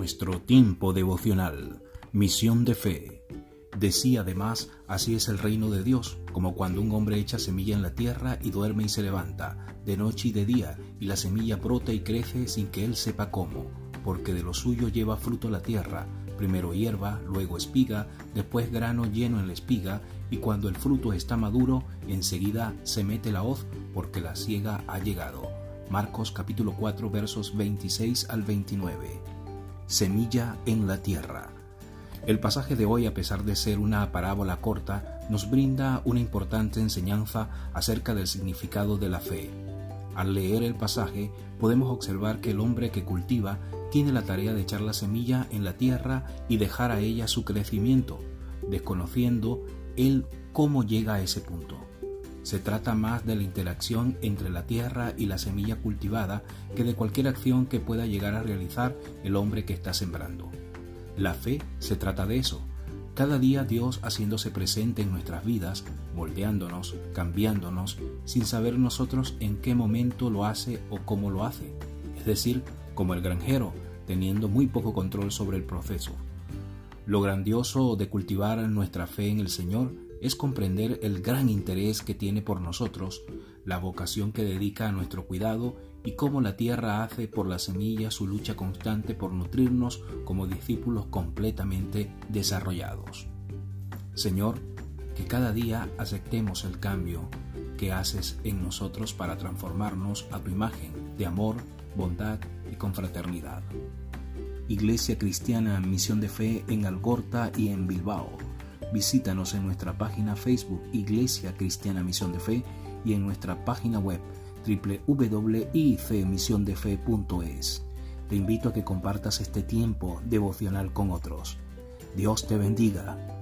nuestro tiempo devocional, misión de fe. Decía además, así es el reino de Dios, como cuando un hombre echa semilla en la tierra y duerme y se levanta, de noche y de día, y la semilla brota y crece sin que él sepa cómo, porque de lo suyo lleva fruto la tierra, primero hierba, luego espiga, después grano lleno en la espiga, y cuando el fruto está maduro, enseguida se mete la hoz, porque la siega ha llegado. Marcos capítulo 4 versos 26 al 29. Semilla en la tierra. El pasaje de hoy, a pesar de ser una parábola corta, nos brinda una importante enseñanza acerca del significado de la fe. Al leer el pasaje podemos observar que el hombre que cultiva tiene la tarea de echar la semilla en la tierra y dejar a ella su crecimiento, desconociendo él cómo llega a ese punto. Se trata más de la interacción entre la tierra y la semilla cultivada que de cualquier acción que pueda llegar a realizar el hombre que está sembrando. La fe se trata de eso. Cada día Dios haciéndose presente en nuestras vidas, moldeándonos, cambiándonos, sin saber nosotros en qué momento lo hace o cómo lo hace. Es decir, como el granjero, teniendo muy poco control sobre el proceso. Lo grandioso de cultivar nuestra fe en el Señor es comprender el gran interés que tiene por nosotros, la vocación que dedica a nuestro cuidado y cómo la tierra hace por la semilla su lucha constante por nutrirnos como discípulos completamente desarrollados. Señor, que cada día aceptemos el cambio que haces en nosotros para transformarnos a tu imagen de amor, bondad y confraternidad. Iglesia Cristiana Misión de Fe en Algorta y en Bilbao Visítanos en nuestra página Facebook Iglesia Cristiana Misión de Fe y en nuestra página web www.ifemisiondefe.es. Te invito a que compartas este tiempo devocional con otros. Dios te bendiga.